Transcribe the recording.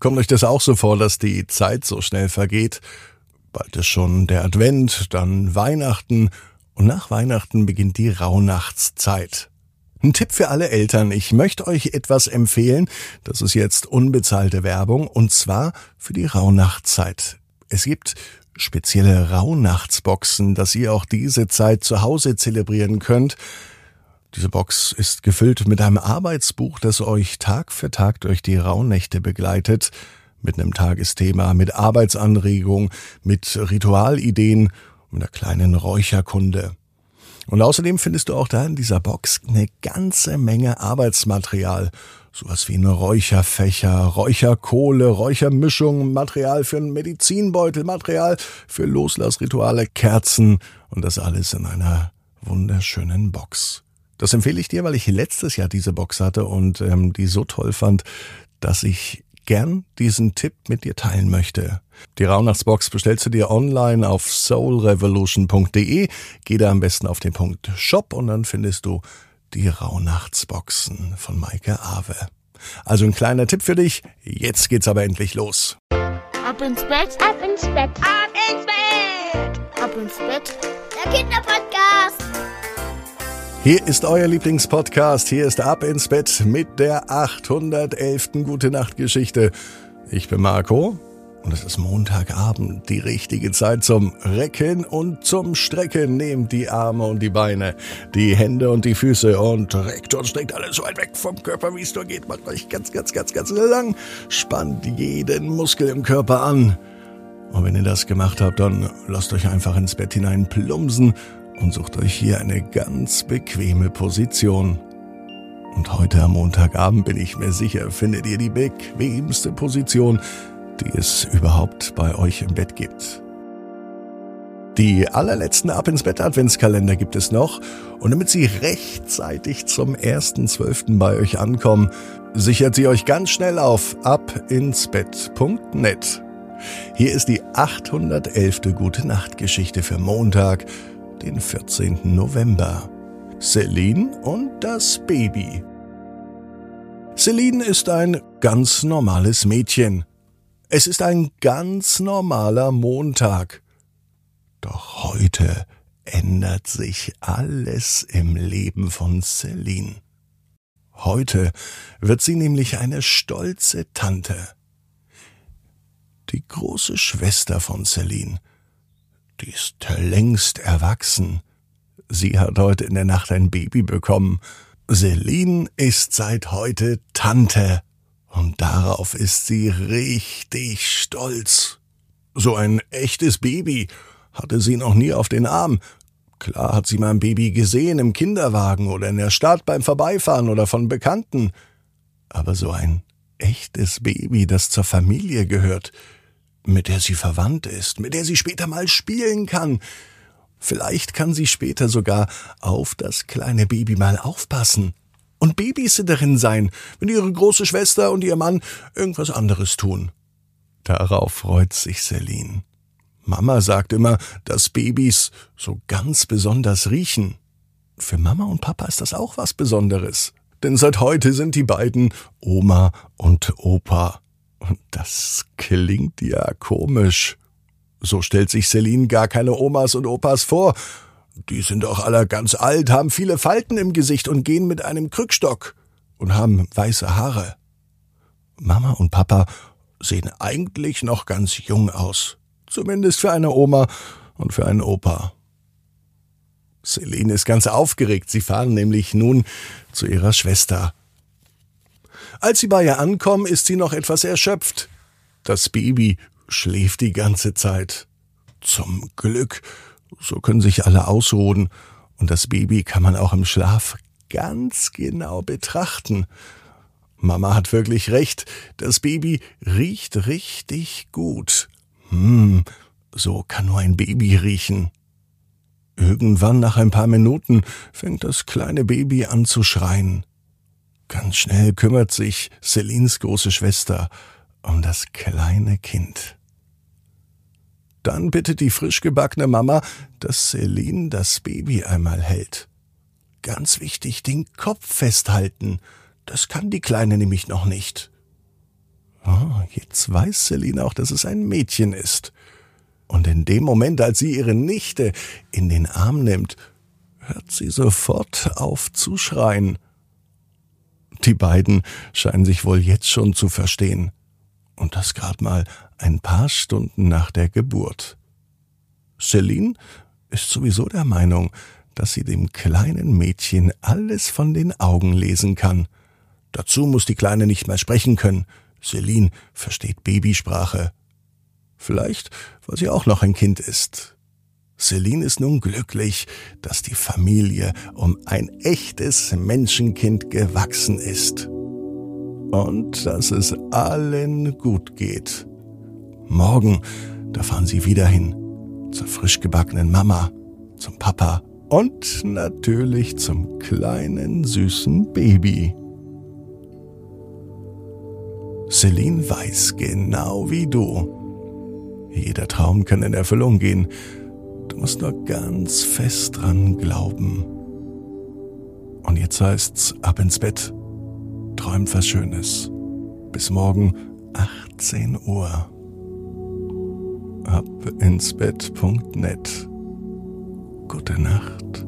Kommt euch das auch so vor, dass die Zeit so schnell vergeht? Bald ist schon der Advent, dann Weihnachten und nach Weihnachten beginnt die Rauhnachtszeit. Ein Tipp für alle Eltern. Ich möchte euch etwas empfehlen. Das ist jetzt unbezahlte Werbung und zwar für die Rauhnachtszeit. Es gibt spezielle Rauhnachtsboxen, dass ihr auch diese Zeit zu Hause zelebrieren könnt. Diese Box ist gefüllt mit einem Arbeitsbuch, das euch Tag für Tag durch die Rauhnächte begleitet, mit einem Tagesthema, mit Arbeitsanregung, mit Ritualideen, mit einer kleinen Räucherkunde. Und außerdem findest du auch da in dieser Box eine ganze Menge Arbeitsmaterial. Sowas wie ein Räucherfächer, Räucherkohle, Räuchermischung, Material für einen Medizinbeutel, Material für Loslassrituale, Kerzen und das alles in einer wunderschönen Box. Das empfehle ich dir, weil ich letztes Jahr diese Box hatte und ähm, die so toll fand, dass ich gern diesen Tipp mit dir teilen möchte. Die Rauhnachtsbox bestellst du dir online auf soulrevolution.de. Geh da am besten auf den Punkt Shop und dann findest du die Rauhnachtsboxen von Maike Awe. Also ein kleiner Tipp für dich. Jetzt geht's aber endlich los. Ab ins Bett, ab ins Bett, ab ins Bett, ab ins Bett. Der Kinderpodcast. Hier ist euer Lieblingspodcast. Hier ist Ab ins Bett mit der 811. Gute Nacht Geschichte. Ich bin Marco und es ist Montagabend, die richtige Zeit zum Recken und zum Strecken. Nehmt die Arme und die Beine, die Hände und die Füße und reckt und streckt alles so weit weg vom Körper, wie es nur geht. Macht euch ganz, ganz, ganz, ganz lang. Spannt jeden Muskel im Körper an. Und wenn ihr das gemacht habt, dann lasst euch einfach ins Bett hinein plumpsen und sucht euch hier eine ganz bequeme Position. Und heute am Montagabend bin ich mir sicher, findet ihr die bequemste Position, die es überhaupt bei euch im Bett gibt. Die allerletzten Ab ins Bett Adventskalender gibt es noch und damit sie rechtzeitig zum 1.12. bei euch ankommen, sichert sie euch ganz schnell auf abinsbett.net. Hier ist die 811. Gute Nacht Geschichte für Montag, den 14. November. Celine und das Baby. Celine ist ein ganz normales Mädchen. Es ist ein ganz normaler Montag. Doch heute ändert sich alles im Leben von Celine. Heute wird sie nämlich eine stolze Tante. Die große Schwester von Celine die ist längst erwachsen. Sie hat heute in der Nacht ein Baby bekommen. Celine ist seit heute Tante. Und darauf ist sie richtig stolz. So ein echtes Baby hatte sie noch nie auf den Arm. Klar hat sie mal ein Baby gesehen im Kinderwagen oder in der Stadt beim Vorbeifahren oder von Bekannten. Aber so ein echtes Baby, das zur Familie gehört, mit der sie verwandt ist, mit der sie später mal spielen kann. Vielleicht kann sie später sogar auf das kleine Baby mal aufpassen und Babysitterin sein, wenn ihre große Schwester und ihr Mann irgendwas anderes tun. Darauf freut sich Celine. Mama sagt immer, dass Babys so ganz besonders riechen. Für Mama und Papa ist das auch was Besonderes. Denn seit heute sind die beiden Oma und Opa. Und das klingt ja komisch. So stellt sich Celine gar keine Omas und Opas vor. Die sind doch alle ganz alt, haben viele Falten im Gesicht und gehen mit einem Krückstock und haben weiße Haare. Mama und Papa sehen eigentlich noch ganz jung aus. Zumindest für eine Oma und für einen Opa. Celine ist ganz aufgeregt. Sie fahren nämlich nun zu ihrer Schwester als sie bei ihr ankommen, ist sie noch etwas erschöpft. Das Baby schläft die ganze Zeit. Zum Glück, so können sich alle ausruhen, und das Baby kann man auch im Schlaf ganz genau betrachten. Mama hat wirklich recht, das Baby riecht richtig gut. Hm, so kann nur ein Baby riechen. Irgendwann nach ein paar Minuten fängt das kleine Baby an zu schreien. Ganz schnell kümmert sich Celines große Schwester um das kleine Kind. Dann bittet die frisch gebackene Mama, dass Celine das Baby einmal hält. Ganz wichtig, den Kopf festhalten. Das kann die Kleine nämlich noch nicht. Oh, Jetzt weiß Celine auch, dass es ein Mädchen ist. Und in dem Moment, als sie ihre Nichte in den Arm nimmt, hört sie sofort auf zu schreien. Die beiden scheinen sich wohl jetzt schon zu verstehen. Und das grad mal ein paar Stunden nach der Geburt. Celine ist sowieso der Meinung, dass sie dem kleinen Mädchen alles von den Augen lesen kann. Dazu muss die Kleine nicht mehr sprechen können. Celine versteht Babysprache. Vielleicht, weil sie auch noch ein Kind ist. Celine ist nun glücklich, dass die Familie um ein echtes Menschenkind gewachsen ist. Und dass es allen gut geht. Morgen, da fahren sie wieder hin. Zur frisch gebackenen Mama, zum Papa und natürlich zum kleinen süßen Baby. Celine weiß genau wie du. Jeder Traum kann in Erfüllung gehen. Du musst nur ganz fest dran glauben. Und jetzt heißt's ab ins Bett. Träumt was Schönes. Bis morgen 18 Uhr. Ab ins Bett.net. Gute Nacht.